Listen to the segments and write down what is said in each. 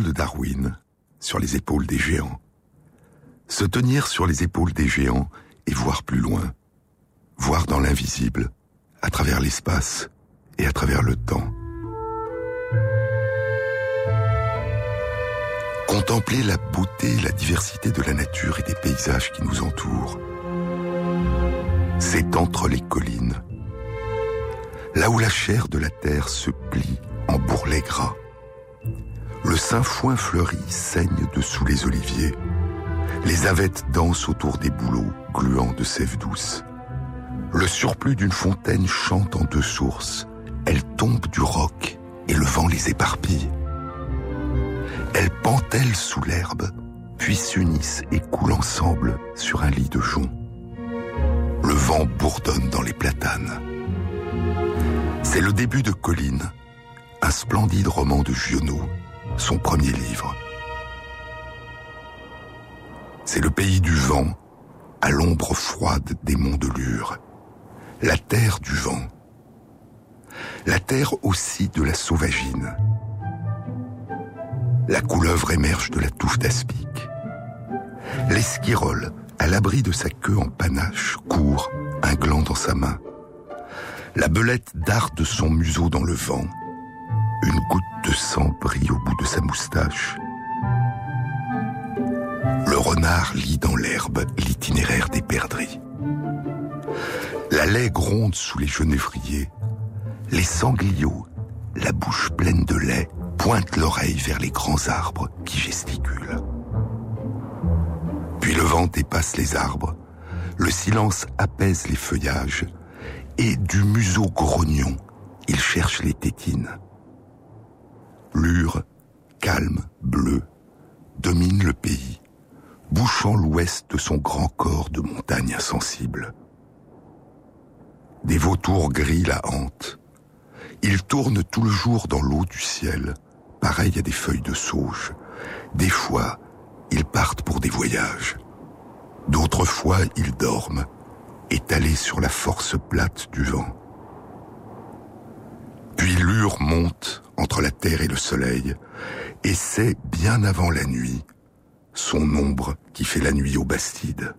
de Darwin, sur les épaules des géants. Se tenir sur les épaules des géants et voir plus loin. Voir dans l'invisible, à travers l'espace et à travers le temps. Contempler la beauté, la diversité de la nature et des paysages qui nous entourent. C'est entre les collines, là où la chair de la terre se plie en bourrelets gras. Le sainfoin fleuri saigne dessous les oliviers. Les avettes dansent autour des bouleaux gluants de sève douce. Le surplus d'une fontaine chante en deux sources. Elles tombent du roc et le vent les éparpille. Elles pentellent sous l'herbe, puis s'unissent et coulent ensemble sur un lit de jonc. Le vent bourdonne dans les platanes. C'est le début de Colline, un splendide roman de Giono, son premier livre. C'est le pays du vent, à l'ombre froide des monts de Lure, la terre du vent, la terre aussi de la sauvagine. La couleuvre émerge de la touffe d'aspic. L'esquirole, à l'abri de sa queue en panache, court, un gland dans sa main. La belette darde son museau dans le vent. Une goutte de sang brille au bout de sa moustache. Le renard lit dans l'herbe l'itinéraire des perdrix. La laie gronde sous les genévriers. Les sangliaux, la bouche pleine de lait, pointent l'oreille vers les grands arbres qui gesticulent. Puis le vent dépasse les arbres, le silence apaise les feuillages, et du museau grognon, il cherche les tétines. Lure, calme, bleu, domine le pays, bouchant l'ouest de son grand corps de montagne insensible. Des vautours gris la hantent. Ils tournent tout le jour dans l'eau du ciel, pareil à des feuilles de sauge. Des fois, ils partent pour des voyages. D'autres fois, ils dorment, étalés sur la force plate du vent. Puis monte entre la terre et le soleil, et c'est bien avant la nuit, son ombre qui fait la nuit aux Bastides.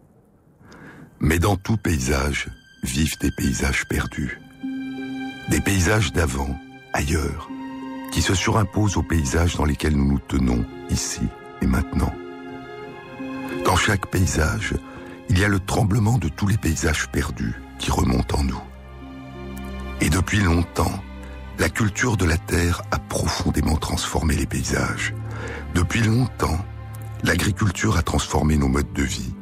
Mais dans tout paysage vivent des paysages perdus. Des paysages d'avant, ailleurs, qui se surimposent aux paysages dans lesquels nous nous tenons, ici et maintenant. Dans chaque paysage, il y a le tremblement de tous les paysages perdus qui remontent en nous. Et depuis longtemps, la culture de la Terre a profondément transformé les paysages. Depuis longtemps, l'agriculture a transformé nos modes de vie,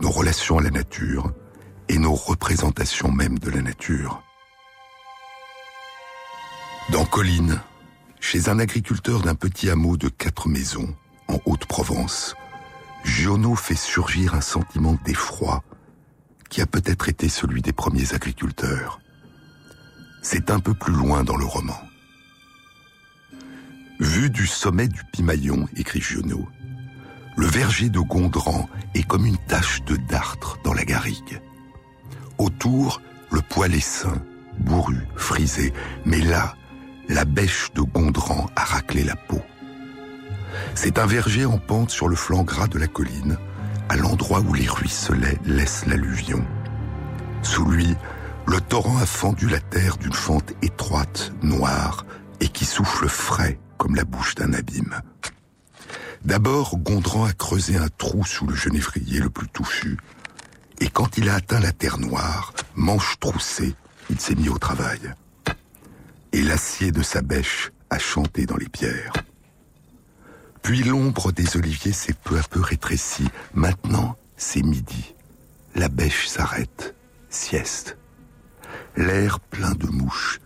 nos relations à la nature et nos représentations même de la nature. Dans Colline, chez un agriculteur d'un petit hameau de quatre maisons, en Haute-Provence, Giono fait surgir un sentiment d'effroi qui a peut-être été celui des premiers agriculteurs. C'est un peu plus loin dans le roman. Vu du sommet du Pimaillon, écrit Giono, le verger de Gondran est comme une tache de dartre dans la garrigue. Autour, le poil est sain, bourru, frisé, mais là, la bêche de Gondran a raclé la peau. C'est un verger en pente sur le flanc gras de la colline, à l'endroit où les ruisselets laissent l'alluvion. Sous lui, le torrent a fendu la terre d'une fente étroite, noire, et qui souffle frais comme la bouche d'un abîme. D'abord, Gondran a creusé un trou sous le genévrier le plus touffu, et quand il a atteint la terre noire, manche troussée, il s'est mis au travail. Et l'acier de sa bêche a chanté dans les pierres. Puis l'ombre des oliviers s'est peu à peu rétrécie. Maintenant, c'est midi. La bêche s'arrête. Sieste. L'air plein de mouches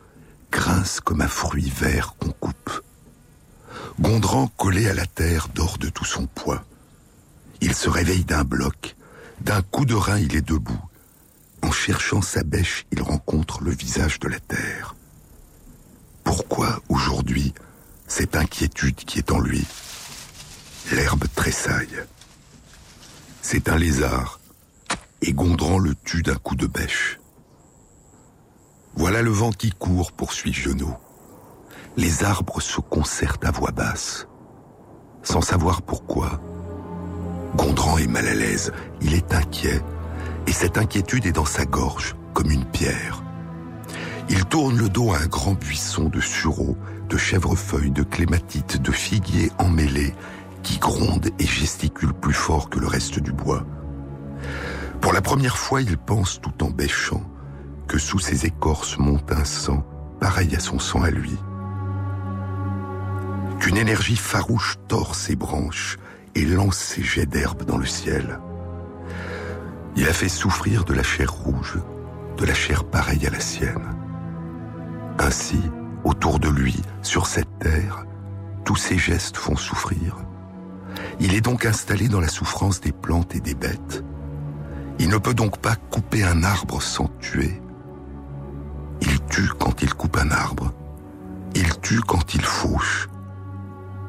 grince comme un fruit vert qu'on coupe. Gondran, collé à la terre, dort de tout son poids. Il se réveille d'un bloc. D'un coup de rein, il est debout. En cherchant sa bêche, il rencontre le visage de la terre. Pourquoi, aujourd'hui, cette inquiétude qui est en lui? L'herbe tressaille. C'est un lézard, et Gondran le tue d'un coup de bêche. Voilà le vent qui court, poursuit Genot. les arbres se concertent à voix basse. Sans savoir pourquoi, Gondran est mal à l'aise, il est inquiet, et cette inquiétude est dans sa gorge, comme une pierre. Il tourne le dos à un grand buisson de sureaux, de chèvrefeuilles, de clématites, de figuiers emmêlés, qui gronde et gesticule plus fort que le reste du bois. Pour la première fois, il pense tout en bêchant que sous ses écorces monte un sang pareil à son sang à lui. Qu'une énergie farouche tord ses branches et lance ses jets d'herbe dans le ciel. Il a fait souffrir de la chair rouge, de la chair pareille à la sienne. Ainsi, autour de lui, sur cette terre, tous ses gestes font souffrir. Il est donc installé dans la souffrance des plantes et des bêtes. Il ne peut donc pas couper un arbre sans tuer. Il tue quand il coupe un arbre. Il tue quand il fauche.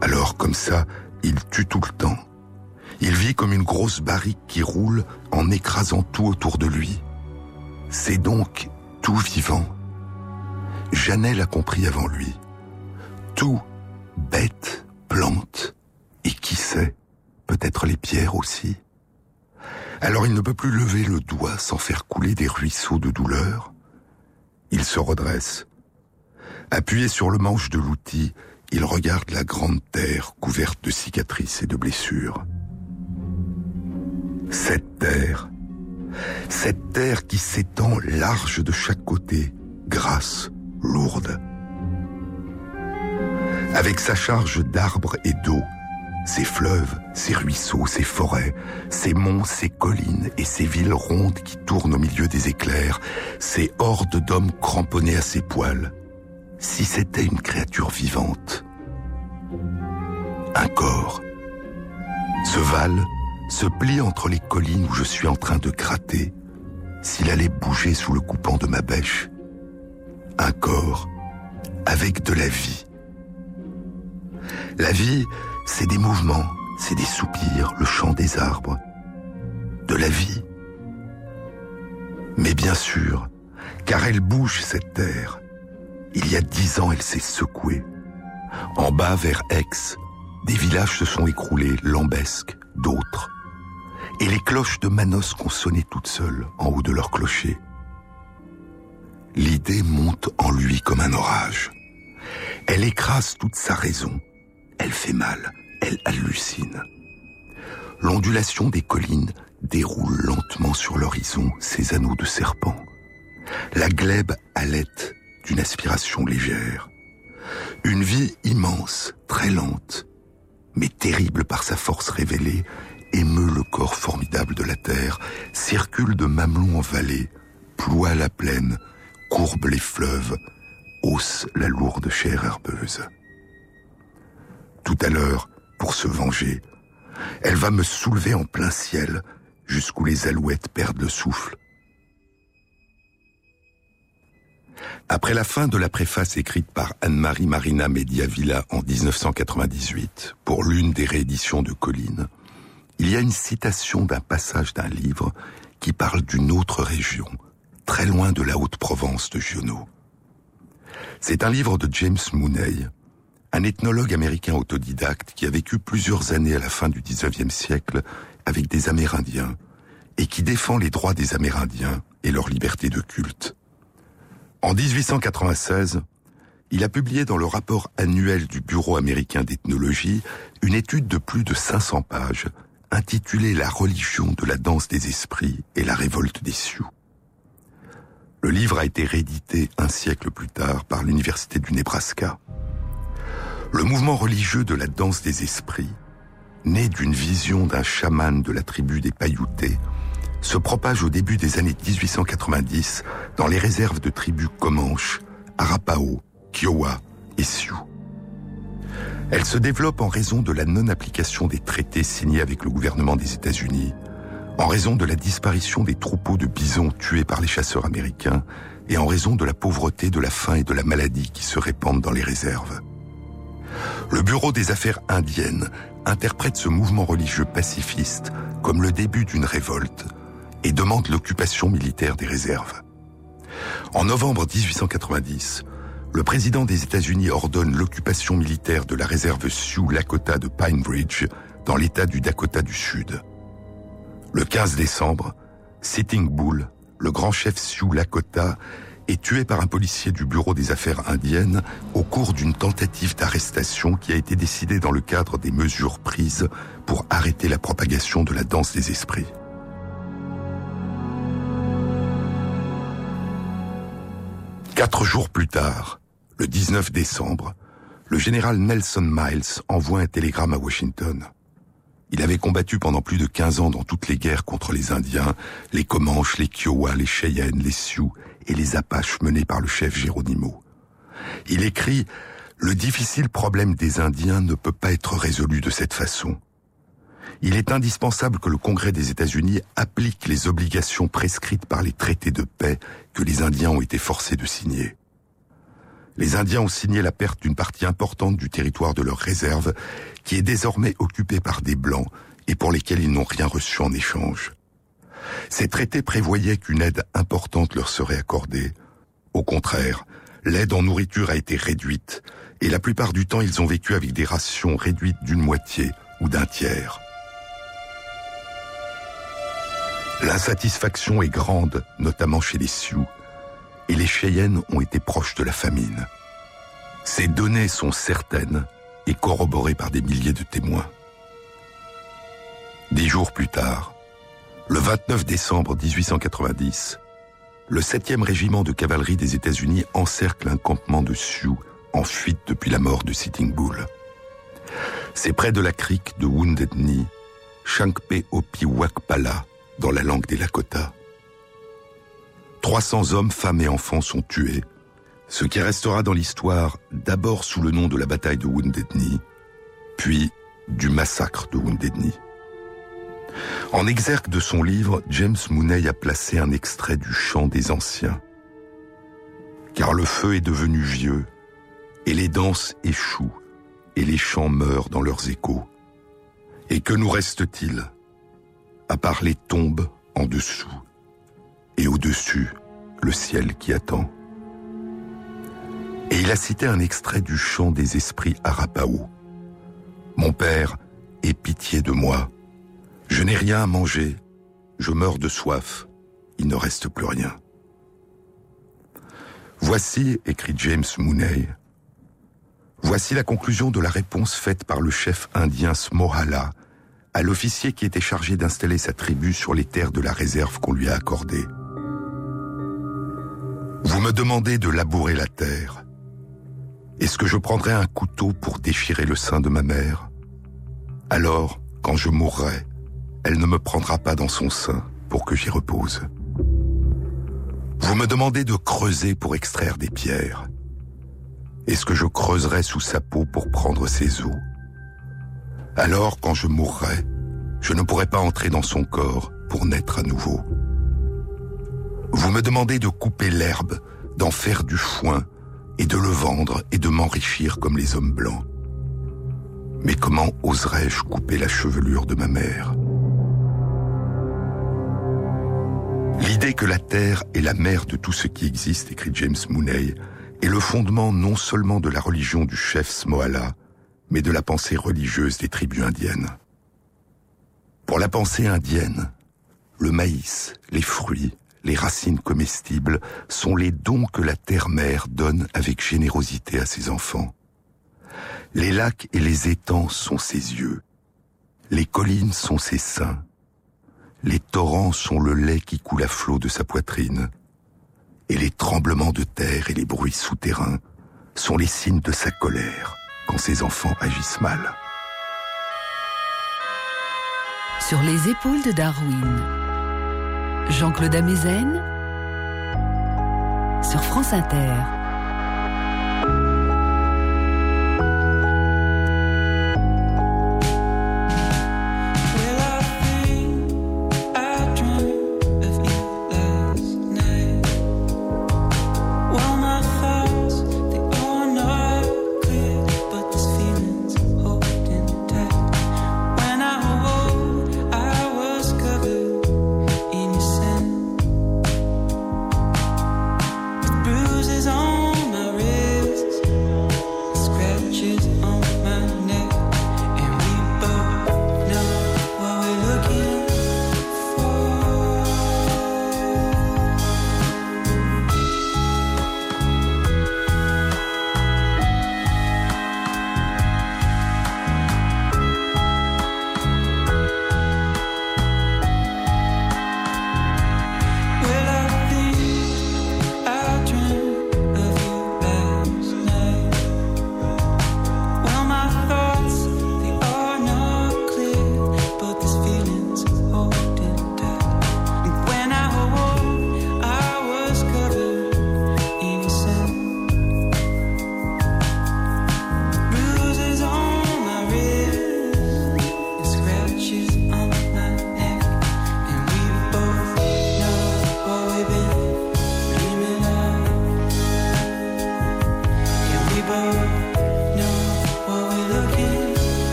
Alors comme ça, il tue tout le temps. Il vit comme une grosse barrique qui roule en écrasant tout autour de lui. C'est donc tout vivant. Jeannet l'a compris avant lui. Tout, bête, plante, et qui sait, peut-être les pierres aussi. Alors il ne peut plus lever le doigt sans faire couler des ruisseaux de douleur. Il se redresse. Appuyé sur le manche de l'outil, il regarde la grande terre couverte de cicatrices et de blessures. Cette terre, cette terre qui s'étend large de chaque côté, grasse, lourde. Avec sa charge d'arbres et d'eau, ses fleuves, ses ruisseaux, ses forêts, ses monts, ses collines et ses villes rondes qui tournent au milieu des éclairs, ses hordes d'hommes cramponnés à ses poils. Si c'était une créature vivante. Un corps. Ce val se plie entre les collines où je suis en train de gratter, s'il allait bouger sous le coupant de ma bêche. Un corps avec de la vie. La vie, c'est des mouvements, c'est des soupirs, le chant des arbres, de la vie. Mais bien sûr, car elle bouge cette terre. Il y a dix ans, elle s'est secouée. En bas, vers Aix, des villages se sont écroulés, lambesques, d'autres. Et les cloches de Manos ont sonné toutes seules en haut de leur clocher. L'idée monte en lui comme un orage. Elle écrase toute sa raison. Elle fait mal elle hallucine. L'ondulation des collines déroule lentement sur l'horizon ses anneaux de serpent. La glèbe halète d'une aspiration légère. Une vie immense, très lente, mais terrible par sa force révélée, émeut le corps formidable de la terre, circule de mamelon en vallée, ploie la plaine, courbe les fleuves, hausse la lourde chair herbeuse. Tout à l'heure, pour se venger. Elle va me soulever en plein ciel, jusqu'où les alouettes perdent le souffle. Après la fin de la préface écrite par Anne-Marie Marina Mediavilla en 1998 pour l'une des rééditions de Colline, il y a une citation d'un passage d'un livre qui parle d'une autre région, très loin de la Haute-Provence de Giono. C'est un livre de James Mooney, un ethnologue américain autodidacte qui a vécu plusieurs années à la fin du 19e siècle avec des Amérindiens et qui défend les droits des Amérindiens et leur liberté de culte. En 1896, il a publié dans le rapport annuel du Bureau américain d'ethnologie une étude de plus de 500 pages intitulée La religion de la danse des esprits et la révolte des Sioux. Le livre a été réédité un siècle plus tard par l'Université du Nebraska. Le mouvement religieux de la danse des esprits, né d'une vision d'un chaman de la tribu des Paioutés, se propage au début des années 1890 dans les réserves de tribus Comanches, Arapaho, Kiowa et Sioux. Elle se développe en raison de la non-application des traités signés avec le gouvernement des États-Unis, en raison de la disparition des troupeaux de bisons tués par les chasseurs américains et en raison de la pauvreté, de la faim et de la maladie qui se répandent dans les réserves. Le Bureau des affaires indiennes interprète ce mouvement religieux pacifiste comme le début d'une révolte et demande l'occupation militaire des réserves. En novembre 1890, le président des États-Unis ordonne l'occupation militaire de la réserve Sioux Lakota de Pine Ridge dans l'état du Dakota du Sud. Le 15 décembre, Sitting Bull, le grand chef Sioux Lakota, est tué par un policier du Bureau des Affaires indiennes au cours d'une tentative d'arrestation qui a été décidée dans le cadre des mesures prises pour arrêter la propagation de la danse des esprits. Quatre jours plus tard, le 19 décembre, le général Nelson Miles envoie un télégramme à Washington. Il avait combattu pendant plus de 15 ans dans toutes les guerres contre les Indiens, les Comanches, les Kiowa, les Cheyennes, les Sioux et les Apaches menées par le chef Geronimo. Il écrit Le difficile problème des Indiens ne peut pas être résolu de cette façon. Il est indispensable que le Congrès des États-Unis applique les obligations prescrites par les traités de paix que les Indiens ont été forcés de signer. Les Indiens ont signé la perte d'une partie importante du territoire de leur réserve qui est désormais occupé par des Blancs et pour lesquels ils n'ont rien reçu en échange. Ces traités prévoyaient qu'une aide importante leur serait accordée. Au contraire, l'aide en nourriture a été réduite et la plupart du temps ils ont vécu avec des rations réduites d'une moitié ou d'un tiers. L'insatisfaction est grande, notamment chez les Sioux, et les Cheyennes ont été proches de la famine. Ces données sont certaines et corroboré par des milliers de témoins. Dix jours plus tard, le 29 décembre 1890, le 7e régiment de cavalerie des États-Unis encercle un campement de Sioux en fuite depuis la mort de Sitting Bull. C'est près de la crique de Wounded Knee, Shankpe Opi-Wakpala, dans la langue des Lakota. 300 hommes, femmes et enfants sont tués ce qui restera dans l'histoire d'abord sous le nom de la bataille de Wounded Knee, puis du massacre de Wounded Knee. En exergue de son livre, James Mooney a placé un extrait du chant des anciens. Car le feu est devenu vieux, et les danses échouent, et les chants meurent dans leurs échos. Et que nous reste-t-il À part les tombes en dessous, et au-dessus, le ciel qui attend? Et il a cité un extrait du chant des esprits Arapaho. Mon père, aie pitié de moi. Je n'ai rien à manger. Je meurs de soif. Il ne reste plus rien. Voici, écrit James Mooney, voici la conclusion de la réponse faite par le chef indien Smohala à l'officier qui était chargé d'installer sa tribu sur les terres de la réserve qu'on lui a accordée. Vous me demandez de labourer la terre. Est-ce que je prendrai un couteau pour déchirer le sein de ma mère? Alors, quand je mourrai, elle ne me prendra pas dans son sein pour que j'y repose. Vous me demandez de creuser pour extraire des pierres. Est-ce que je creuserai sous sa peau pour prendre ses os? Alors, quand je mourrai, je ne pourrai pas entrer dans son corps pour naître à nouveau. Vous me demandez de couper l'herbe, d'en faire du foin, et de le vendre et de m'enrichir comme les hommes blancs. Mais comment oserais-je couper la chevelure de ma mère? L'idée que la terre est la mère de tout ce qui existe, écrit James Mooney, est le fondement non seulement de la religion du chef Smoala, mais de la pensée religieuse des tribus indiennes. Pour la pensée indienne, le maïs, les fruits, les racines comestibles sont les dons que la terre-mère donne avec générosité à ses enfants. Les lacs et les étangs sont ses yeux. Les collines sont ses seins. Les torrents sont le lait qui coule à flot de sa poitrine. Et les tremblements de terre et les bruits souterrains sont les signes de sa colère quand ses enfants agissent mal. Sur les épaules de Darwin. Jean-Claude Amezen sur France Inter.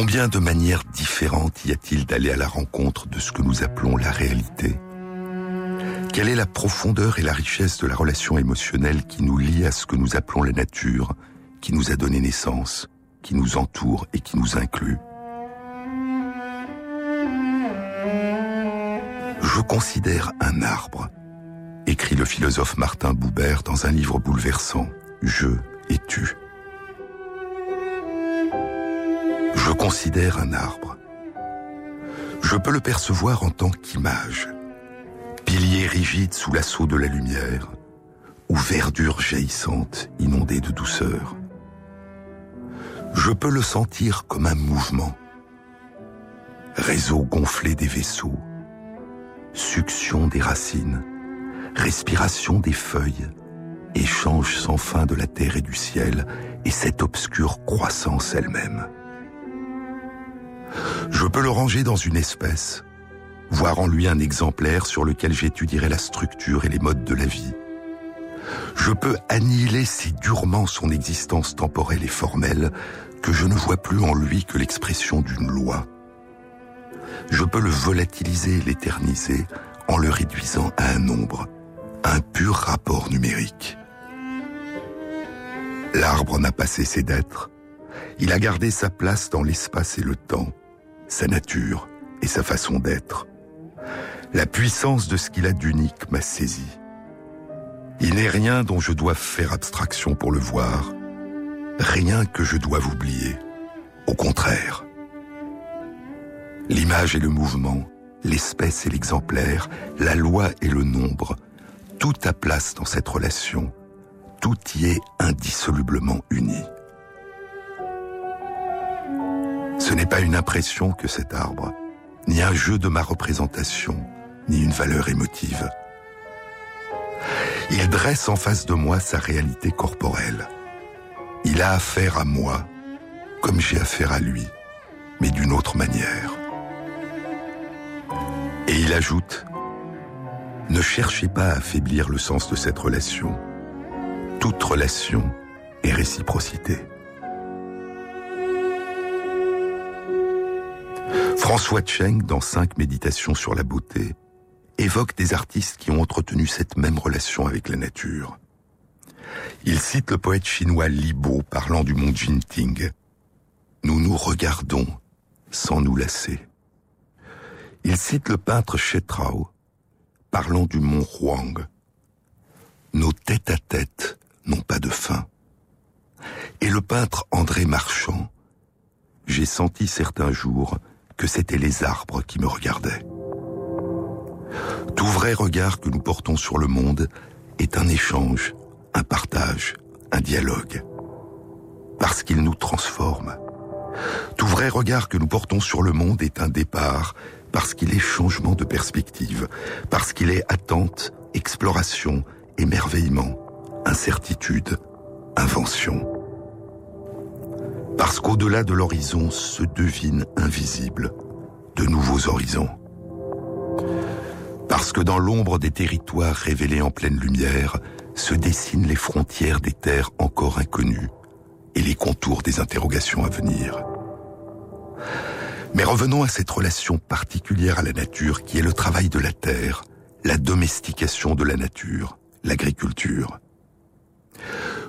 Combien de manières différentes y a-t-il d'aller à la rencontre de ce que nous appelons la réalité? Quelle est la profondeur et la richesse de la relation émotionnelle qui nous lie à ce que nous appelons la nature, qui nous a donné naissance, qui nous entoure et qui nous inclut? Je considère un arbre, écrit le philosophe Martin Buber dans un livre bouleversant, Je et tu. Je considère un arbre. Je peux le percevoir en tant qu'image, pilier rigide sous l'assaut de la lumière, ou verdure jaillissante inondée de douceur. Je peux le sentir comme un mouvement, réseau gonflé des vaisseaux, succion des racines, respiration des feuilles, échange sans fin de la terre et du ciel, et cette obscure croissance elle-même. Je peux le ranger dans une espèce, voir en lui un exemplaire sur lequel j'étudierai la structure et les modes de la vie. Je peux annihiler si durement son existence temporelle et formelle que je ne vois plus en lui que l'expression d'une loi. Je peux le volatiliser et l'éterniser en le réduisant à un nombre, un pur rapport numérique. L'arbre n'a pas cessé d'être. Il a gardé sa place dans l'espace et le temps sa nature et sa façon d'être. La puissance de ce qu'il a d'unique m'a saisi. Il n'est rien dont je dois faire abstraction pour le voir, rien que je dois oublier. Au contraire. L'image et le mouvement, l'espèce et l'exemplaire, la loi et le nombre, tout a place dans cette relation, tout y est indissolublement uni. Ce n'est pas une impression que cet arbre, ni un jeu de ma représentation, ni une valeur émotive. Il dresse en face de moi sa réalité corporelle. Il a affaire à moi, comme j'ai affaire à lui, mais d'une autre manière. Et il ajoute, ne cherchez pas à affaiblir le sens de cette relation. Toute relation est réciprocité. François Cheng, dans Cinq méditations sur la beauté, évoque des artistes qui ont entretenu cette même relation avec la nature. Il cite le poète chinois Li Bo parlant du mont Jinting. Nous nous regardons sans nous lasser. Il cite le peintre Chetrao parlant du mont Huang. Nos têtes à tête n'ont pas de fin. Et le peintre André Marchand, j'ai senti certains jours que c'étaient les arbres qui me regardaient. Tout vrai regard que nous portons sur le monde est un échange, un partage, un dialogue. Parce qu'il nous transforme. Tout vrai regard que nous portons sur le monde est un départ, parce qu'il est changement de perspective, parce qu'il est attente, exploration, émerveillement, incertitude, invention parce qu'au-delà de l'horizon se devinent invisibles de nouveaux horizons. Parce que dans l'ombre des territoires révélés en pleine lumière se dessinent les frontières des terres encore inconnues et les contours des interrogations à venir. Mais revenons à cette relation particulière à la nature qui est le travail de la terre, la domestication de la nature, l'agriculture.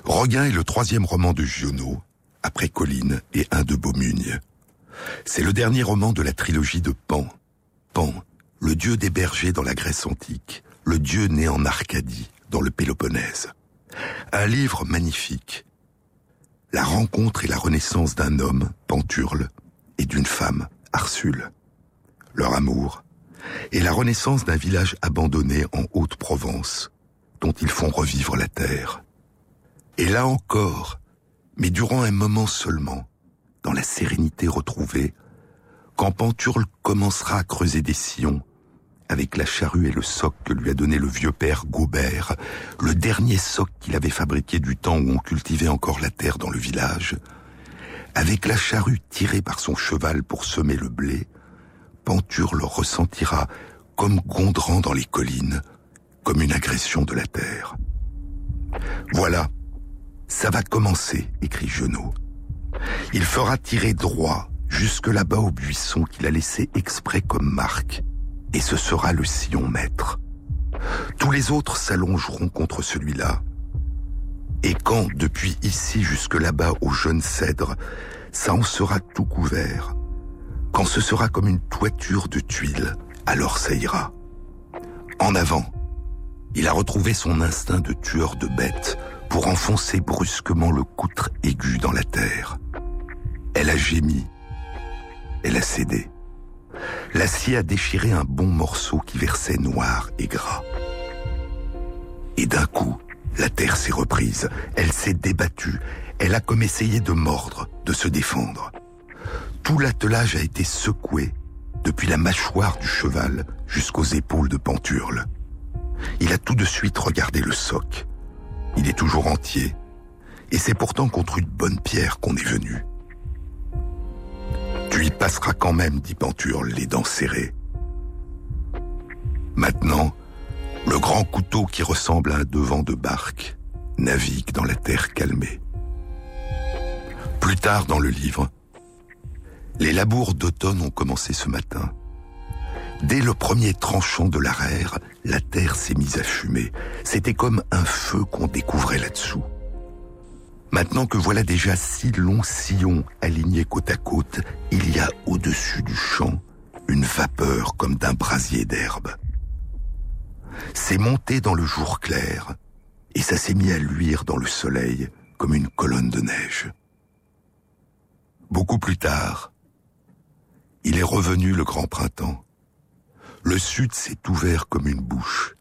Regain est le troisième roman de Giono, après Colline et un de Beaumugne. C'est le dernier roman de la trilogie de Pan. Pan, le dieu des bergers dans la Grèce antique, le dieu né en Arcadie, dans le Péloponnèse. Un livre magnifique. La rencontre et la renaissance d'un homme, Panturle, et d'une femme, Arsule. Leur amour, et la renaissance d'un village abandonné en Haute-Provence, dont ils font revivre la terre. Et là encore, mais durant un moment seulement, dans la sérénité retrouvée, quand Panturle commencera à creuser des sillons, avec la charrue et le soc que lui a donné le vieux père Gobert, le dernier soc qu'il avait fabriqué du temps où on cultivait encore la terre dans le village, avec la charrue tirée par son cheval pour semer le blé, Panturle ressentira, comme Gondran dans les collines, comme une agression de la terre. Voilà, ça va commencer, écrit Genot. Il fera tirer droit, jusque là-bas au buisson qu'il a laissé exprès comme marque, et ce sera le sillon maître. Tous les autres s'allongeront contre celui-là. Et quand, depuis ici jusque là-bas au jeune cèdre, ça en sera tout couvert, quand ce sera comme une toiture de tuiles, alors ça ira. En avant, il a retrouvé son instinct de tueur de bêtes pour enfoncer brusquement le coutre aigu dans la terre. Elle a gémi. Elle a cédé. L'acier a déchiré un bon morceau qui versait noir et gras. Et d'un coup, la terre s'est reprise. Elle s'est débattue. Elle a comme essayé de mordre, de se défendre. Tout l'attelage a été secoué, depuis la mâchoire du cheval jusqu'aux épaules de Panturle. Il a tout de suite regardé le soc. Il est toujours entier, et c'est pourtant contre une bonne pierre qu'on est venu. Tu y passeras quand même, dit Panturle, les dents serrées. Maintenant, le grand couteau qui ressemble à un devant de barque navigue dans la terre calmée. Plus tard dans le livre, les labours d'automne ont commencé ce matin. Dès le premier tranchant de l'arère, la terre s'est mise à fumer. C'était comme un feu qu'on découvrait là-dessous. Maintenant que voilà déjà six longs sillons alignés côte à côte, il y a au-dessus du champ une vapeur comme d'un brasier d'herbe. C'est monté dans le jour clair, et ça s'est mis à luire dans le soleil comme une colonne de neige. Beaucoup plus tard, il est revenu le grand printemps. Le sud s'est ouvert comme une bouche.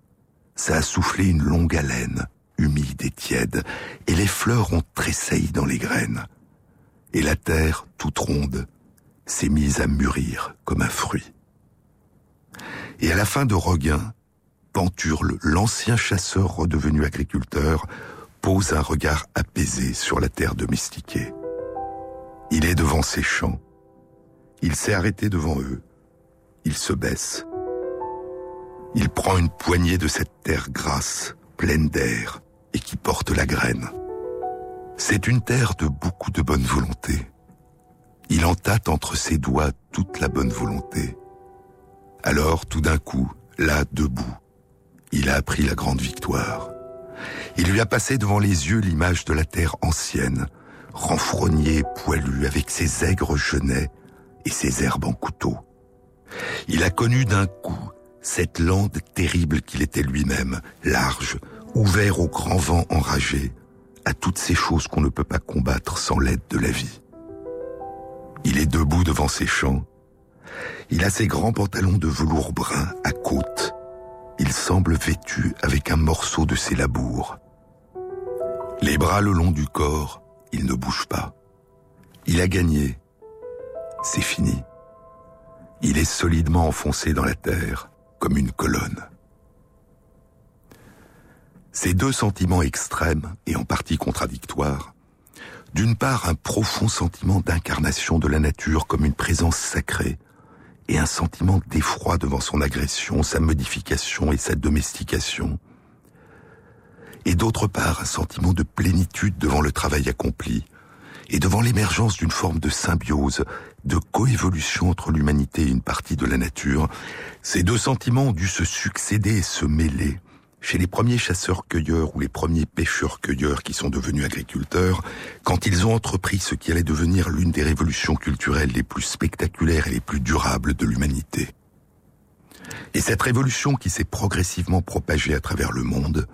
Ça a soufflé une longue haleine, humide et tiède, et les fleurs ont tressailli dans les graines. Et la terre, toute ronde, s'est mise à mûrir comme un fruit. Et à la fin de Roguin, Panturle, l'ancien chasseur redevenu agriculteur, pose un regard apaisé sur la terre domestiquée. Il est devant ses champs. Il s'est arrêté devant eux. Il se baisse. Il prend une poignée de cette terre grasse, pleine d'air, et qui porte la graine. C'est une terre de beaucoup de bonne volonté. Il en tâte entre ses doigts toute la bonne volonté. Alors, tout d'un coup, là, debout, il a appris la grande victoire. Il lui a passé devant les yeux l'image de la terre ancienne, renfrognée, poilue, avec ses aigres genêts et ses herbes en couteau. Il a connu d'un coup cette lande terrible qu'il était lui-même, large, ouvert au grand vent enragé, à toutes ces choses qu'on ne peut pas combattre sans l'aide de la vie. Il est debout devant ses champs. Il a ses grands pantalons de velours brun à côte. Il semble vêtu avec un morceau de ses labours. Les bras le long du corps, il ne bouge pas. Il a gagné. C'est fini. Il est solidement enfoncé dans la terre, comme une colonne. Ces deux sentiments extrêmes, et en partie contradictoires, d'une part un profond sentiment d'incarnation de la nature comme une présence sacrée, et un sentiment d'effroi devant son agression, sa modification et sa domestication, et d'autre part un sentiment de plénitude devant le travail accompli, et devant l'émergence d'une forme de symbiose, de coévolution entre l'humanité et une partie de la nature, ces deux sentiments ont dû se succéder et se mêler. Chez les premiers chasseurs-cueilleurs ou les premiers pêcheurs-cueilleurs qui sont devenus agriculteurs, quand ils ont entrepris ce qui allait devenir l'une des révolutions culturelles les plus spectaculaires et les plus durables de l'humanité. Et cette révolution qui s'est progressivement propagée à travers le monde,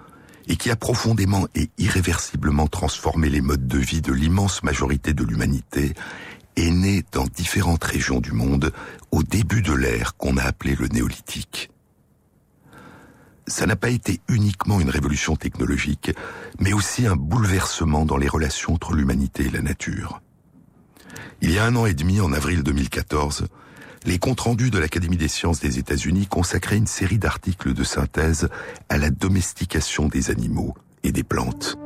et qui a profondément et irréversiblement transformé les modes de vie de l'immense majorité de l'humanité, est née dans différentes régions du monde au début de l'ère qu'on a appelée le néolithique. Ça n'a pas été uniquement une révolution technologique, mais aussi un bouleversement dans les relations entre l'humanité et la nature. Il y a un an et demi, en avril 2014, les comptes rendus de l'Académie des sciences des États-Unis consacraient une série d'articles de synthèse à la domestication des animaux et des plantes.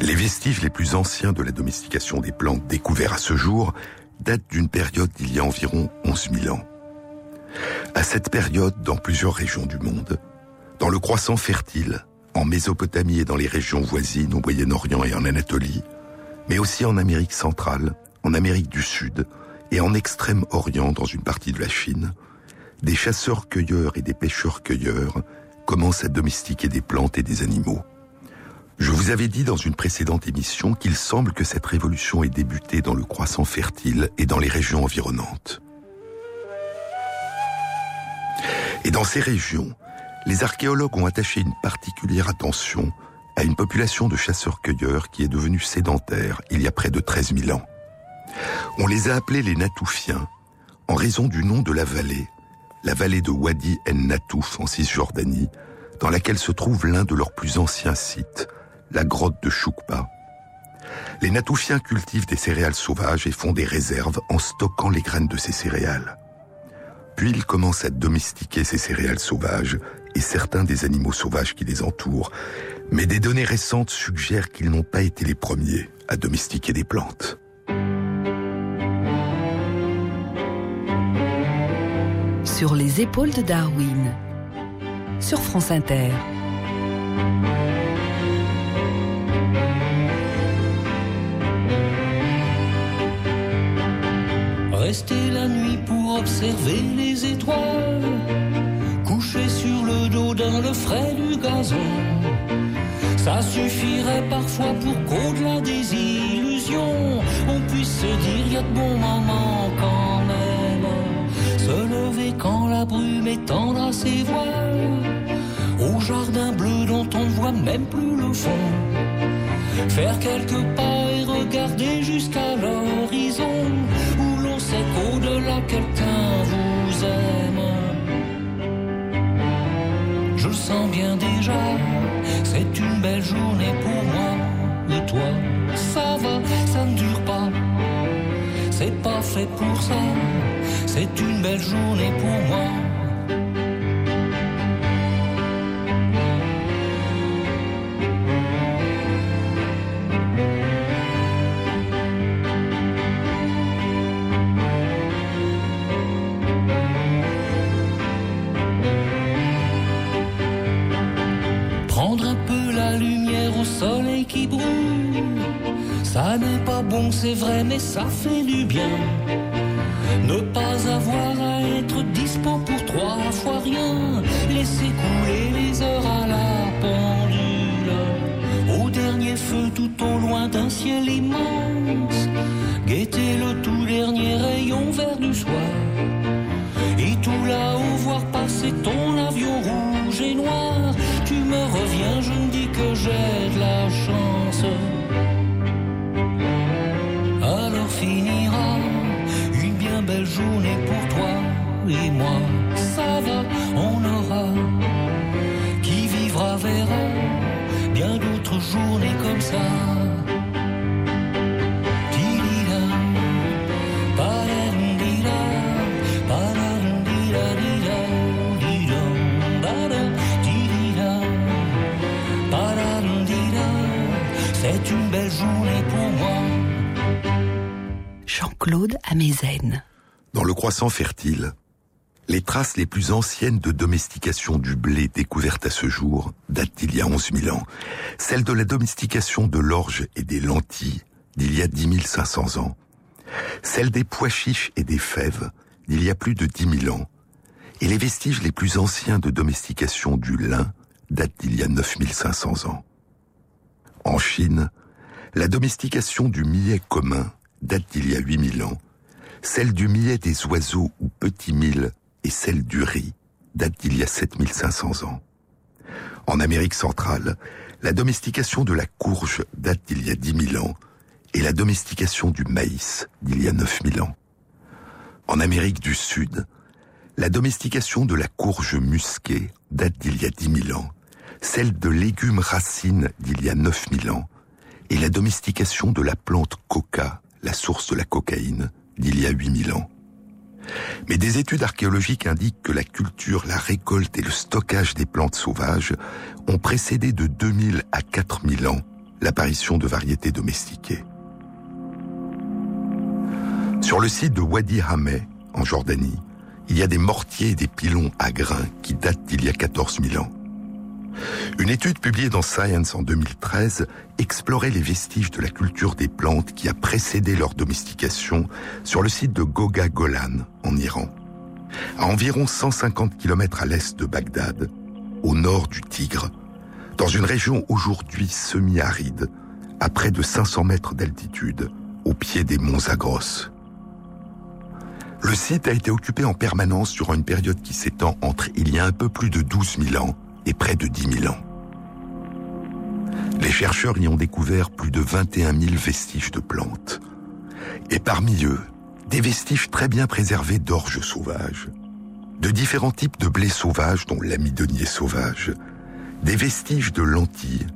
Les vestiges les plus anciens de la domestication des plantes découverts à ce jour datent d'une période d'il y a environ 11 000 ans. À cette période, dans plusieurs régions du monde, dans le croissant fertile, en Mésopotamie et dans les régions voisines au Moyen-Orient et en Anatolie, mais aussi en Amérique centrale, en Amérique du Sud et en Extrême-Orient dans une partie de la Chine, des chasseurs-cueilleurs et des pêcheurs-cueilleurs commencent à domestiquer des plantes et des animaux. Je vous avais dit dans une précédente émission qu'il semble que cette révolution ait débuté dans le croissant fertile et dans les régions environnantes. Et dans ces régions, les archéologues ont attaché une particulière attention à une population de chasseurs-cueilleurs qui est devenue sédentaire il y a près de 13 000 ans. On les a appelés les Natoufiens en raison du nom de la vallée, la vallée de Wadi en Natouf en Cisjordanie, dans laquelle se trouve l'un de leurs plus anciens sites, la grotte de Choukpa. Les Natoufiens cultivent des céréales sauvages et font des réserves en stockant les graines de ces céréales. Puis ils commencent à domestiquer ces céréales sauvages et certains des animaux sauvages qui les entourent, mais des données récentes suggèrent qu'ils n'ont pas été les premiers à domestiquer des plantes. Sur les épaules de Darwin, sur France Inter. Rester la nuit pour observer les étoiles, coucher sur le dos dans le frais du gazon. Ça suffirait parfois pour qu'au-delà des illusions, on puisse se dire y a de bons moments quand même. Se lever quand la brume étendra ses voiles, au jardin bleu dont on ne voit même plus le fond. Faire quelques pas et regarder jusqu'à l'horizon, quelqu'un vous aime. Je le sens bien déjà, c'est une belle journée pour moi. Et toi, ça va, ça ne dure pas. C'est pas fait pour ça, c'est une belle journée pour moi. Ça n'est pas bon, c'est vrai, mais ça fait du bien. Ne pas avoir à être dispo pour trois fois rien. Laisser couler les heures à la pendule. Au dernier feu, tout au loin d'un ciel immense. Guetter le tout dernier rayon vert du soir. Et tout là-haut, voir passer ton avion rouge et noir. Tu me reviens, je me dis que j'ai de la chance. Journée pour toi et moi. Ça va, on aura. Qui vivra verra bien d'autres journées comme ça. C'est une belle journée pour moi. Jean-Claude Amezen. Dans le croissant fertile, les traces les plus anciennes de domestication du blé découvertes à ce jour datent d'il y a 11 000 ans. Celles de la domestication de l'orge et des lentilles d'il y a 10 500 ans. Celles des pois chiches et des fèves d'il y a plus de 10 000 ans. Et les vestiges les plus anciens de domestication du lin datent d'il y a 9 500 ans. En Chine, la domestication du millet commun date d'il y a 8000 ans. Celle du millet des oiseaux ou petits milles et celle du riz date d'il y a 7500 ans. En Amérique centrale, la domestication de la courge date d'il y a 10 000 ans et la domestication du maïs d'il y a 9000 ans. En Amérique du Sud, la domestication de la courge musquée date d'il y a 10 000 ans, celle de légumes racines d'il y a 9000 ans et la domestication de la plante coca, la source de la cocaïne, d'il y a 8000 ans. Mais des études archéologiques indiquent que la culture, la récolte et le stockage des plantes sauvages ont précédé de 2000 à 4000 ans l'apparition de variétés domestiquées. Sur le site de Wadi Hameh, en Jordanie, il y a des mortiers et des pilons à grains qui datent d'il y a 14 000 ans. Une étude publiée dans Science en 2013 explorait les vestiges de la culture des plantes qui a précédé leur domestication sur le site de Goga Golan, en Iran. À environ 150 km à l'est de Bagdad, au nord du Tigre, dans une région aujourd'hui semi-aride, à près de 500 mètres d'altitude, au pied des monts Zagros. Le site a été occupé en permanence durant une période qui s'étend entre il y a un peu plus de 12 000 ans près de 10 000 ans. Les chercheurs y ont découvert plus de 21 000 vestiges de plantes. Et parmi eux, des vestiges très bien préservés d'orges sauvages, de différents types de blés sauvages dont l'amidonier sauvage, des vestiges de lentilles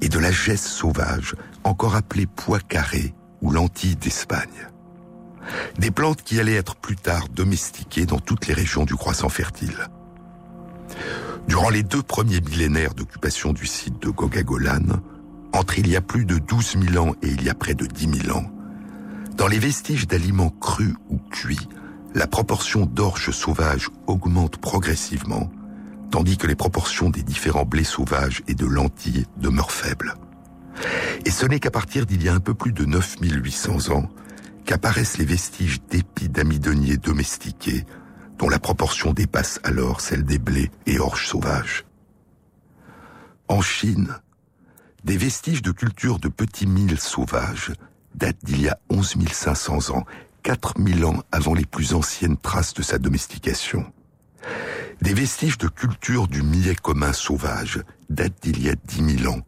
et de la gesse sauvage, encore appelée pois carré ou lentilles d'Espagne. Des plantes qui allaient être plus tard domestiquées dans toutes les régions du croissant fertile. Durant les deux premiers millénaires d'occupation du site de Gogagolan, entre il y a plus de 12 000 ans et il y a près de 10 000 ans, dans les vestiges d'aliments crus ou cuits, la proportion d'orge sauvage augmente progressivement, tandis que les proportions des différents blés sauvages et de lentilles demeurent faibles. Et ce n'est qu'à partir d'il y a un peu plus de 9800 ans qu'apparaissent les vestiges d'épis d'amidoniers domestiqués, dont la proportion dépasse alors celle des blés et orges sauvages. En Chine, des vestiges de culture de petits milles sauvages datent d'il y a 11 500 ans, 4000 ans avant les plus anciennes traces de sa domestication. Des vestiges de culture du millet commun sauvage datent d'il y a 10 000 ans,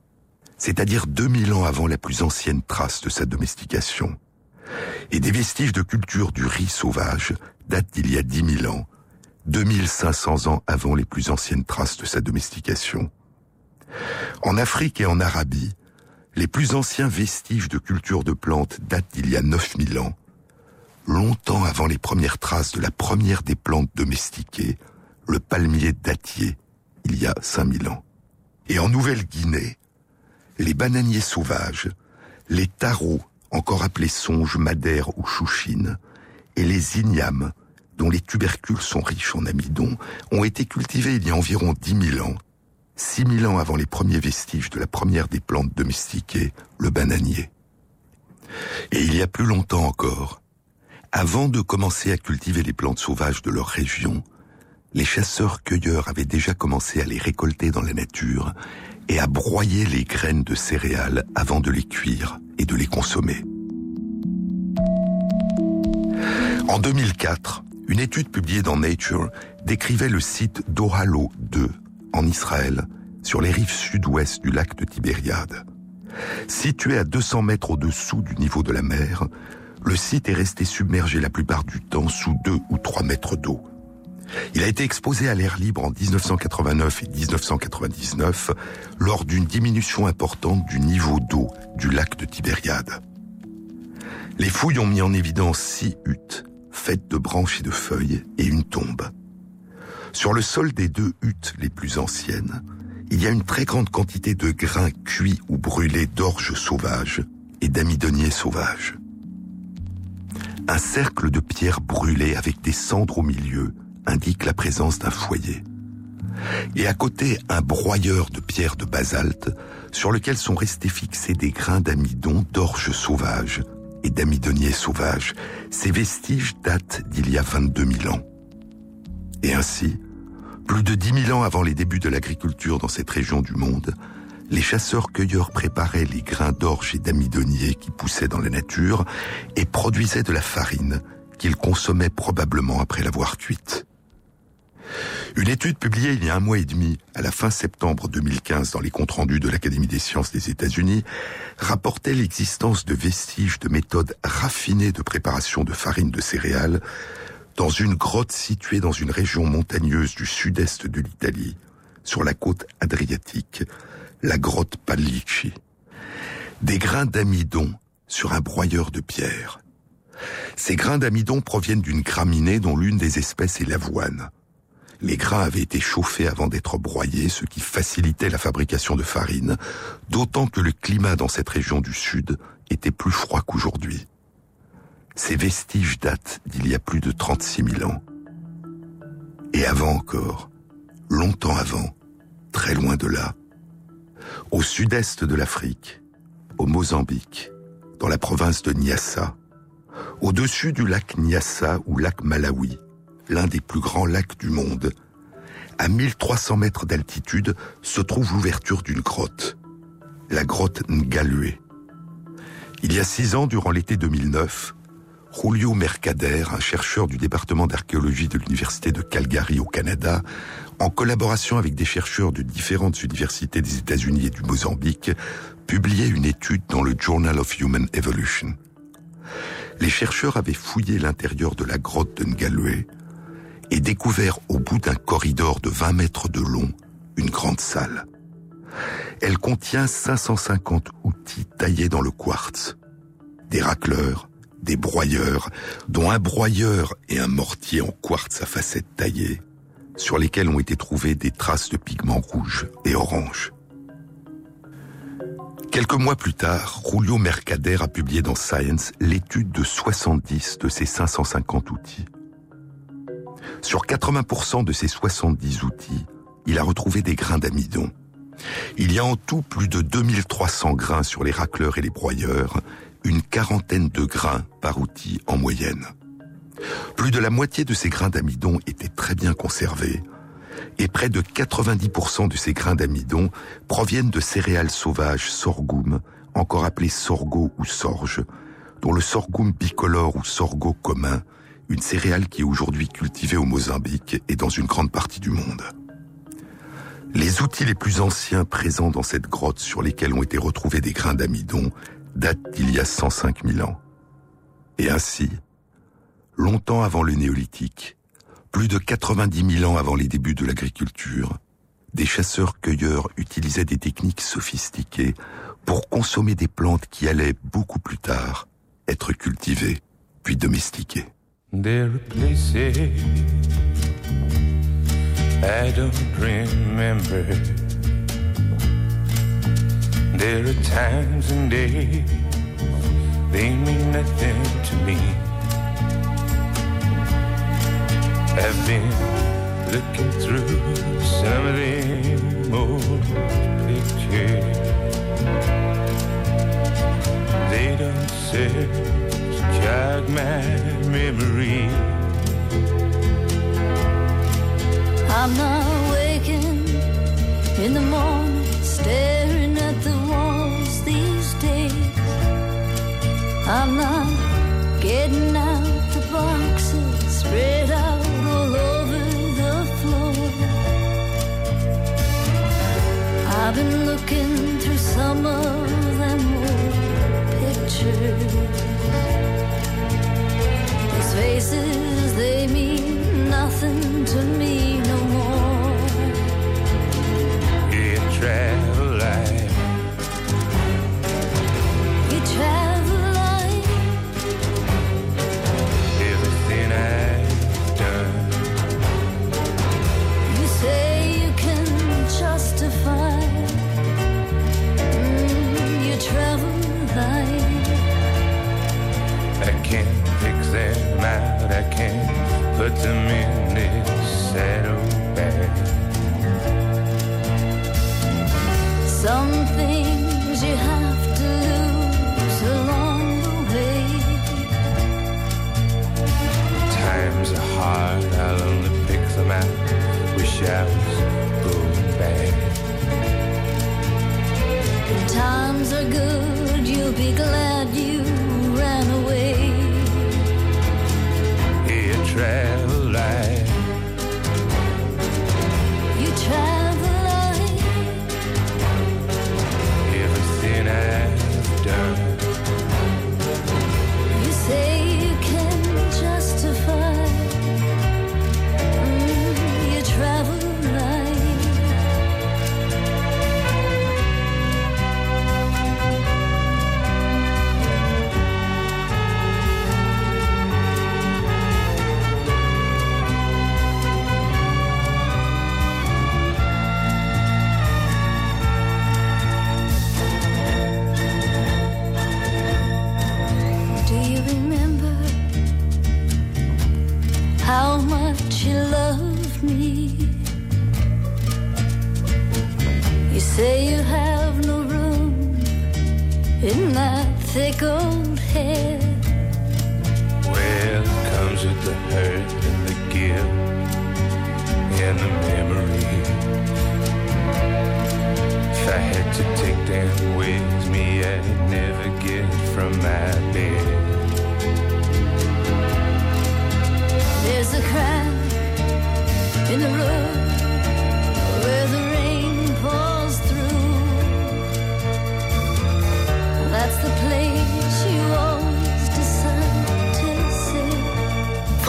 c'est-à-dire 2000 ans avant la plus ancienne trace de sa domestication et des vestiges de culture du riz sauvage datent d'il y a 10 000 ans, 2500 ans avant les plus anciennes traces de sa domestication. En Afrique et en Arabie, les plus anciens vestiges de culture de plantes datent d'il y a 9000 ans, longtemps avant les premières traces de la première des plantes domestiquées, le palmier dattier, il y a 5000 ans. Et en Nouvelle-Guinée, les bananiers sauvages, les tarots encore appelés songes, madère ou chouchine, et les ignames, dont les tubercules sont riches en amidon, ont été cultivés il y a environ 10 000 ans, 6 000 ans avant les premiers vestiges de la première des plantes domestiquées, le bananier. Et il y a plus longtemps encore, avant de commencer à cultiver les plantes sauvages de leur région, les chasseurs-cueilleurs avaient déjà commencé à les récolter dans la nature et à broyer les graines de céréales avant de les cuire et de les consommer. En 2004, une étude publiée dans Nature décrivait le site d'Ohalo 2 en Israël, sur les rives sud-ouest du lac de Tibériade. Situé à 200 mètres au-dessous du niveau de la mer, le site est resté submergé la plupart du temps sous 2 ou 3 mètres d'eau. Il a été exposé à l'air libre en 1989 et 1999 lors d'une diminution importante du niveau d'eau du lac de Tibériade. Les fouilles ont mis en évidence six huttes faites de branches et de feuilles et une tombe. Sur le sol des deux huttes les plus anciennes, il y a une très grande quantité de grains cuits ou brûlés d'orge sauvages et d'amidoniers sauvages. Un cercle de pierres brûlées avec des cendres au milieu indique la présence d'un foyer. Et à côté, un broyeur de pierres de basalte sur lequel sont restés fixés des grains d'amidon d'orge sauvage et d'amidonier sauvage. Ces vestiges datent d'il y a 22 000 ans. Et ainsi, plus de 10 000 ans avant les débuts de l'agriculture dans cette région du monde, les chasseurs-cueilleurs préparaient les grains d'orge et d'amidonier qui poussaient dans la nature et produisaient de la farine qu'ils consommaient probablement après l'avoir cuite. Une étude publiée il y a un mois et demi, à la fin septembre 2015, dans les comptes rendus de l'Académie des sciences des États-Unis, rapportait l'existence de vestiges de méthodes raffinées de préparation de farine de céréales dans une grotte située dans une région montagneuse du sud-est de l'Italie, sur la côte adriatique, la grotte Pallici. Des grains d'amidon sur un broyeur de pierre. Ces grains d'amidon proviennent d'une graminée dont l'une des espèces est l'avoine. Les grains avaient été chauffés avant d'être broyés, ce qui facilitait la fabrication de farine, d'autant que le climat dans cette région du sud était plus froid qu'aujourd'hui. Ces vestiges datent d'il y a plus de 36 000 ans. Et avant encore, longtemps avant, très loin de là, Au sud-est de l'Afrique, au Mozambique, dans la province de Nyassa, au-dessus du lac Nyassa ou lac Malawi, l'un des plus grands lacs du monde, à 1300 mètres d'altitude se trouve l'ouverture d'une grotte, la grotte Ngalue. Il y a six ans, durant l'été 2009, Julio Mercader, un chercheur du département d'archéologie de l'Université de Calgary au Canada, en collaboration avec des chercheurs de différentes universités des États-Unis et du Mozambique, publiait une étude dans le Journal of Human Evolution. Les chercheurs avaient fouillé l'intérieur de la grotte de Ngalue et découvert au bout d'un corridor de 20 mètres de long une grande salle. Elle contient 550 outils taillés dans le quartz. Des racleurs, des broyeurs, dont un broyeur et un mortier en quartz à facettes taillées, sur lesquels ont été trouvées des traces de pigments rouges et oranges. Quelques mois plus tard, Julio Mercader a publié dans Science l'étude de 70 de ces 550 outils. Sur 80% de ces 70 outils, il a retrouvé des grains d'amidon. Il y a en tout plus de 2300 grains sur les racleurs et les broyeurs, une quarantaine de grains par outil en moyenne. Plus de la moitié de ces grains d'amidon étaient très bien conservés, et près de 90% de ces grains d'amidon proviennent de céréales sauvages sorghum, encore appelées sorgho ou sorge, dont le sorghum bicolore ou sorgho commun, une céréale qui est aujourd'hui cultivée au Mozambique et dans une grande partie du monde. Les outils les plus anciens présents dans cette grotte sur lesquels ont été retrouvés des grains d'amidon datent d'il y a 105 000 ans. Et ainsi, longtemps avant le néolithique, plus de 90 000 ans avant les débuts de l'agriculture, des chasseurs-cueilleurs utilisaient des techniques sophistiquées pour consommer des plantes qui allaient beaucoup plus tard être cultivées puis domestiquées. There are places I don't remember. There are times and days they mean nothing to me. I've been looking through some of them old pictures. They don't serve jog my memory. I'm not waking in the morning, staring at the walls these days. I'm not getting out the boxes spread out all over the floor. I've been looking through some of them old pictures faces, they mean nothing to me no more. Out. I can't put them in this saddlebag. Some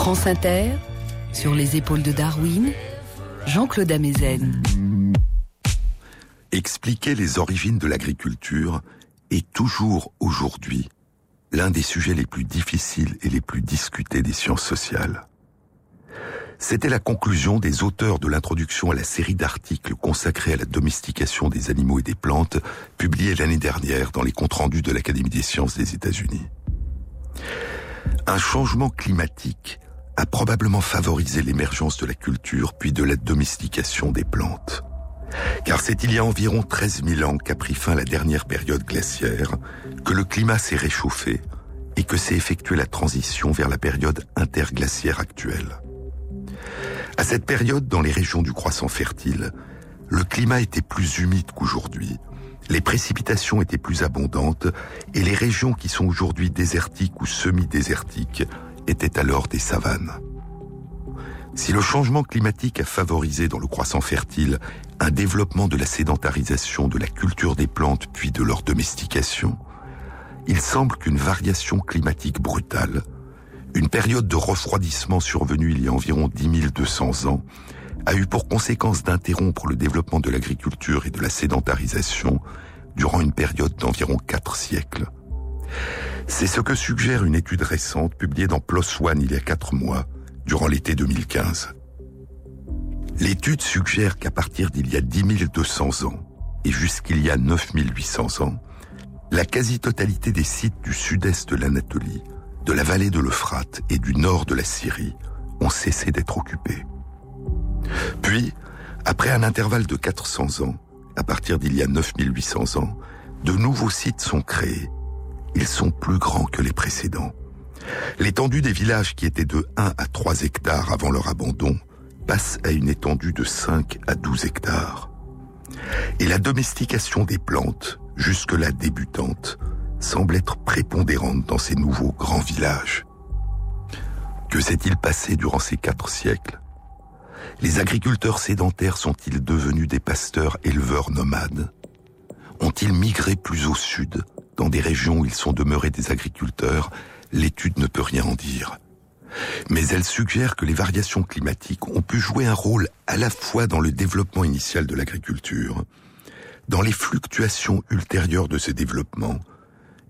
France Inter, sur les épaules de Darwin, Jean-Claude Amezen. Expliquer les origines de l'agriculture est toujours aujourd'hui l'un des sujets les plus difficiles et les plus discutés des sciences sociales. C'était la conclusion des auteurs de l'introduction à la série d'articles consacrés à la domestication des animaux et des plantes, publiée l'année dernière dans les comptes rendus de l'Académie des sciences des États-Unis. Un changement climatique a probablement favorisé l'émergence de la culture puis de la domestication des plantes. Car c'est il y a environ 13 000 ans qu'a pris fin la dernière période glaciaire, que le climat s'est réchauffé et que s'est effectuée la transition vers la période interglaciaire actuelle. À cette période, dans les régions du croissant fertile, le climat était plus humide qu'aujourd'hui, les précipitations étaient plus abondantes et les régions qui sont aujourd'hui désertiques ou semi-désertiques étaient alors des savanes. Si le changement climatique a favorisé dans le croissant fertile un développement de la sédentarisation de la culture des plantes puis de leur domestication, il semble qu'une variation climatique brutale, une période de refroidissement survenue il y a environ 10 200 ans, a eu pour conséquence d'interrompre le développement de l'agriculture et de la sédentarisation durant une période d'environ quatre siècles. C'est ce que suggère une étude récente publiée dans PLOS ONE il y a quatre mois, durant l'été 2015. L'étude suggère qu'à partir d'il y a 10 200 ans et jusqu'il y a 9 800 ans, la quasi-totalité des sites du sud-est de l'Anatolie, de la vallée de l'Euphrate et du nord de la Syrie ont cessé d'être occupés. Puis, après un intervalle de 400 ans, à partir d'il y a 9800 ans, de nouveaux sites sont créés. Ils sont plus grands que les précédents. L'étendue des villages qui étaient de 1 à 3 hectares avant leur abandon passe à une étendue de 5 à 12 hectares. Et la domestication des plantes, jusque-là débutante, semble être prépondérante dans ces nouveaux grands villages. Que s'est-il passé durant ces quatre siècles? Les agriculteurs sédentaires sont-ils devenus des pasteurs éleveurs nomades? Ont-ils migré plus au sud, dans des régions où ils sont demeurés des agriculteurs L'étude ne peut rien en dire. Mais elle suggère que les variations climatiques ont pu jouer un rôle à la fois dans le développement initial de l'agriculture, dans les fluctuations ultérieures de ce développement,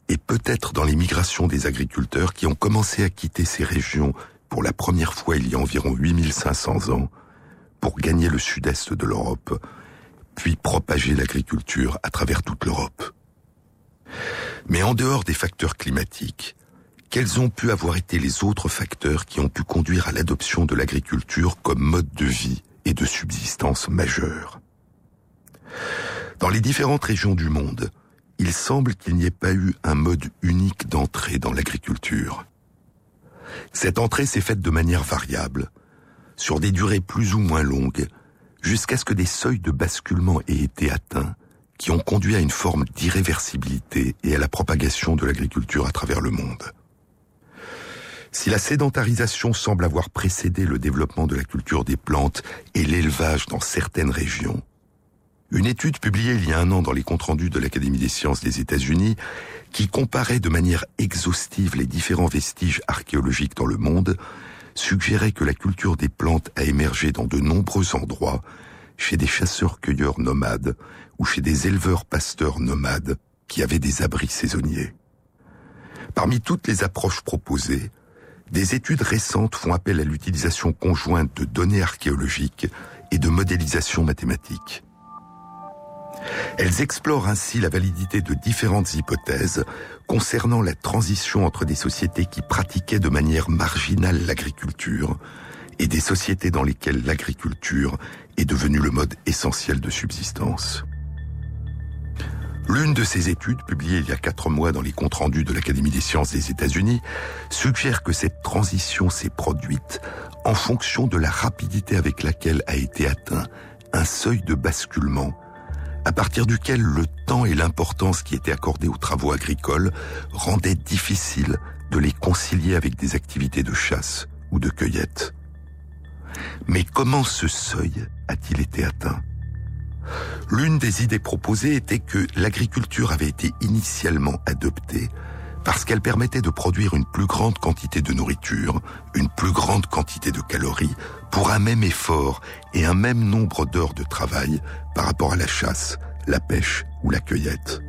et peut-être dans les migrations des agriculteurs qui ont commencé à quitter ces régions pour la première fois il y a environ 8500 ans pour gagner le sud-est de l'Europe, puis propager l'agriculture à travers toute l'Europe. Mais en dehors des facteurs climatiques, quels ont pu avoir été les autres facteurs qui ont pu conduire à l'adoption de l'agriculture comme mode de vie et de subsistance majeur? Dans les différentes régions du monde, il semble qu'il n'y ait pas eu un mode unique d'entrée dans l'agriculture. Cette entrée s'est faite de manière variable, sur des durées plus ou moins longues, jusqu'à ce que des seuils de basculement aient été atteints, qui ont conduit à une forme d'irréversibilité et à la propagation de l'agriculture à travers le monde. Si la sédentarisation semble avoir précédé le développement de la culture des plantes et l'élevage dans certaines régions, une étude publiée il y a un an dans les comptes rendus de l'Académie des sciences des États-Unis, qui comparait de manière exhaustive les différents vestiges archéologiques dans le monde, suggérait que la culture des plantes a émergé dans de nombreux endroits, chez des chasseurs-cueilleurs nomades ou chez des éleveurs-pasteurs nomades qui avaient des abris saisonniers. Parmi toutes les approches proposées, des études récentes font appel à l'utilisation conjointe de données archéologiques et de modélisation mathématique. Elles explorent ainsi la validité de différentes hypothèses concernant la transition entre des sociétés qui pratiquaient de manière marginale l'agriculture et des sociétés dans lesquelles l'agriculture est devenue le mode essentiel de subsistance. L'une de ces études, publiée il y a quatre mois dans les comptes rendus de l'Académie des sciences des États-Unis, suggère que cette transition s'est produite en fonction de la rapidité avec laquelle a été atteint un seuil de basculement à partir duquel le temps et l'importance qui étaient accordés aux travaux agricoles rendaient difficile de les concilier avec des activités de chasse ou de cueillette. Mais comment ce seuil a-t-il été atteint? L'une des idées proposées était que l'agriculture avait été initialement adoptée parce qu'elle permettait de produire une plus grande quantité de nourriture, une plus grande quantité de calories, pour un même effort et un même nombre d'heures de travail par rapport à la chasse, la pêche ou la cueillette.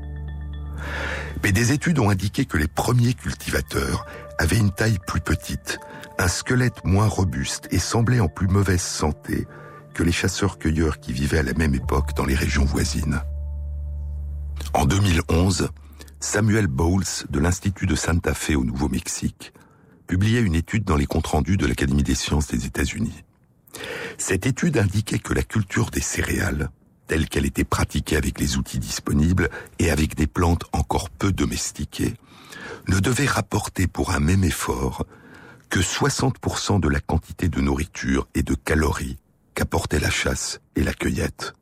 Mais des études ont indiqué que les premiers cultivateurs avaient une taille plus petite, un squelette moins robuste et semblaient en plus mauvaise santé les chasseurs-cueilleurs qui vivaient à la même époque dans les régions voisines. En 2011, Samuel Bowles de l'Institut de Santa Fe au Nouveau-Mexique publiait une étude dans les comptes rendus de l'Académie des sciences des États-Unis. Cette étude indiquait que la culture des céréales, telle qu'elle était pratiquée avec les outils disponibles et avec des plantes encore peu domestiquées, ne devait rapporter pour un même effort que 60% de la quantité de nourriture et de calories qu'apportait la chasse et la cueillette.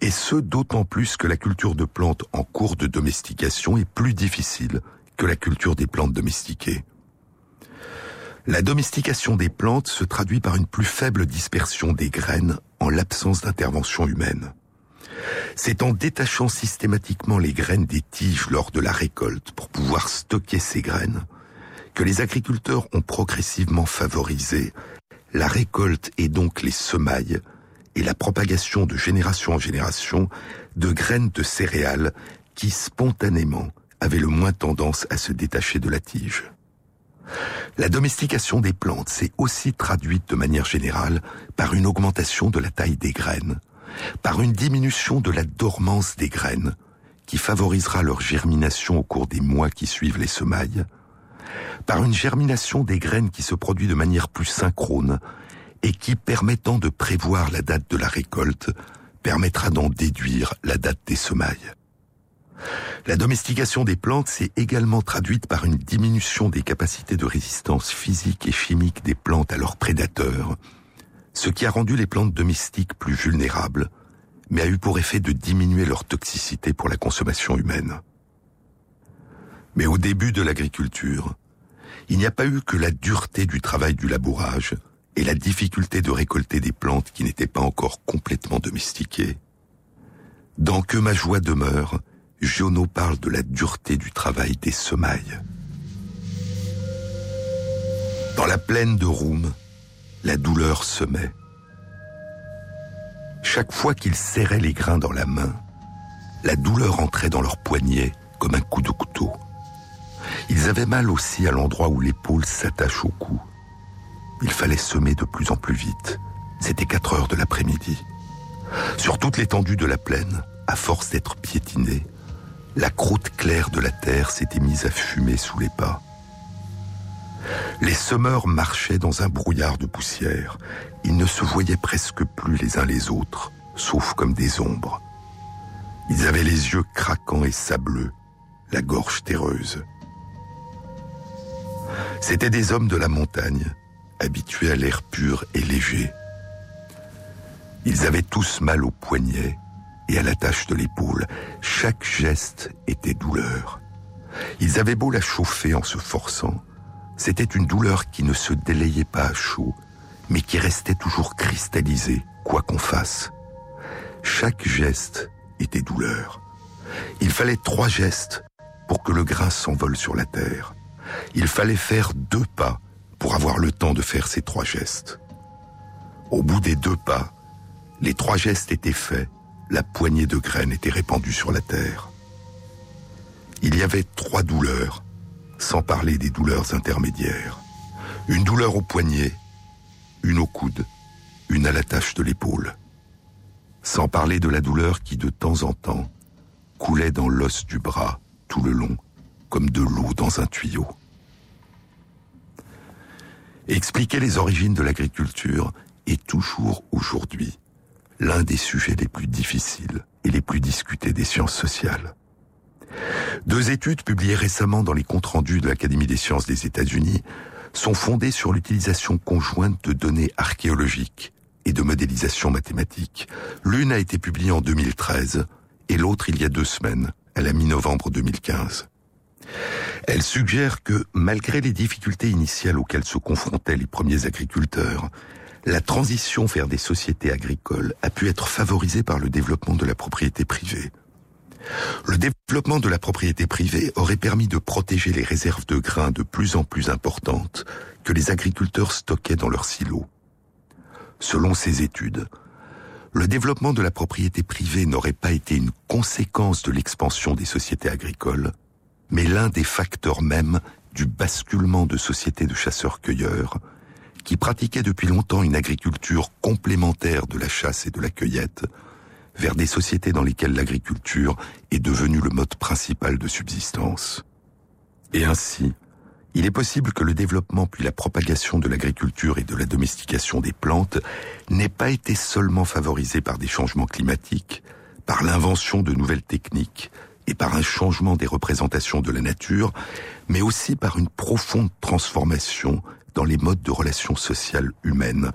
Et ce, d'autant plus que la culture de plantes en cours de domestication est plus difficile que la culture des plantes domestiquées. La domestication des plantes se traduit par une plus faible dispersion des graines en l'absence d'intervention humaine. C'est en détachant systématiquement les graines des tiges lors de la récolte pour pouvoir stocker ces graines que les agriculteurs ont progressivement favorisé la récolte et donc les semailles et la propagation de génération en génération de graines de céréales qui spontanément avaient le moins tendance à se détacher de la tige. La domestication des plantes s'est aussi traduite de manière générale par une augmentation de la taille des graines, par une diminution de la dormance des graines, qui favorisera leur germination au cours des mois qui suivent les semailles, par une germination des graines qui se produit de manière plus synchrone et qui, permettant de prévoir la date de la récolte, permettra d'en déduire la date des semailles. La domestication des plantes s'est également traduite par une diminution des capacités de résistance physique et chimique des plantes à leurs prédateurs, ce qui a rendu les plantes domestiques plus vulnérables, mais a eu pour effet de diminuer leur toxicité pour la consommation humaine. Mais au début de l'agriculture, il n'y a pas eu que la dureté du travail du labourage et la difficulté de récolter des plantes qui n'étaient pas encore complètement domestiquées. Dans Que ma joie demeure, Giono parle de la dureté du travail des semailles. Dans la plaine de Roum, la douleur semait. Chaque fois qu'ils serraient les grains dans la main, la douleur entrait dans leurs poignets comme un coup de couteau. Ils avaient mal aussi à l'endroit où l'épaule s'attache au cou. Il fallait semer de plus en plus vite. C'était 4 heures de l'après-midi. Sur toute l'étendue de la plaine, à force d'être piétinée, la croûte claire de la terre s'était mise à fumer sous les pas. Les semeurs marchaient dans un brouillard de poussière. Ils ne se voyaient presque plus les uns les autres, sauf comme des ombres. Ils avaient les yeux craquants et sableux, la gorge terreuse. C'étaient des hommes de la montagne, habitués à l'air pur et léger. Ils avaient tous mal aux poignets et à la tâche de l'épaule. Chaque geste était douleur. Ils avaient beau la chauffer en se forçant, c'était une douleur qui ne se délayait pas à chaud, mais qui restait toujours cristallisée, quoi qu'on fasse. Chaque geste était douleur. Il fallait trois gestes pour que le grain s'envole sur la terre. Il fallait faire deux pas pour avoir le temps de faire ces trois gestes. Au bout des deux pas, les trois gestes étaient faits, la poignée de graines était répandue sur la terre. Il y avait trois douleurs, sans parler des douleurs intermédiaires. Une douleur au poignet, une au coude, une à la tâche de l'épaule. Sans parler de la douleur qui, de temps en temps, coulait dans l'os du bras tout le long, comme de l'eau dans un tuyau. Expliquer les origines de l'agriculture est toujours aujourd'hui l'un des sujets les plus difficiles et les plus discutés des sciences sociales. Deux études publiées récemment dans les comptes rendus de l'Académie des sciences des États-Unis sont fondées sur l'utilisation conjointe de données archéologiques et de modélisation mathématique. L'une a été publiée en 2013 et l'autre il y a deux semaines, à la mi-novembre 2015. Elle suggère que, malgré les difficultés initiales auxquelles se confrontaient les premiers agriculteurs, la transition vers des sociétés agricoles a pu être favorisée par le développement de la propriété privée. Le développement de la propriété privée aurait permis de protéger les réserves de grains de plus en plus importantes que les agriculteurs stockaient dans leurs silos. Selon ces études, le développement de la propriété privée n'aurait pas été une conséquence de l'expansion des sociétés agricoles, mais l'un des facteurs mêmes du basculement de sociétés de chasseurs-cueilleurs qui pratiquaient depuis longtemps une agriculture complémentaire de la chasse et de la cueillette vers des sociétés dans lesquelles l'agriculture est devenue le mode principal de subsistance. Et ainsi, il est possible que le développement puis la propagation de l'agriculture et de la domestication des plantes n'ait pas été seulement favorisé par des changements climatiques, par l'invention de nouvelles techniques et par un changement des représentations de la nature, mais aussi par une profonde transformation dans les modes de relations sociales humaines,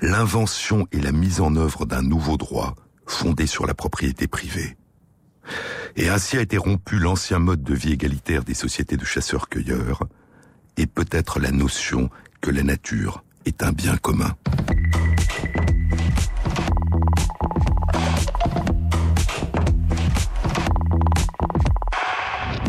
l'invention et la mise en œuvre d'un nouveau droit fondé sur la propriété privée. Et ainsi a été rompu l'ancien mode de vie égalitaire des sociétés de chasseurs-cueilleurs, et peut-être la notion que la nature est un bien commun.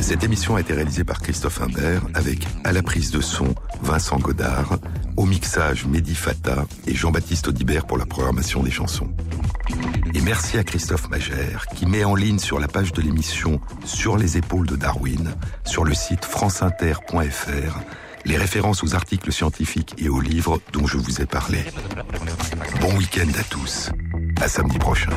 Cette émission a été réalisée par Christophe Imbert avec à la prise de son Vincent Godard, au mixage Mehdi Fata et Jean-Baptiste Audibert pour la programmation des chansons. Et merci à Christophe Magère qui met en ligne sur la page de l'émission Sur les épaules de Darwin, sur le site franceinter.fr, les références aux articles scientifiques et aux livres dont je vous ai parlé. Bon week-end à tous. À samedi prochain.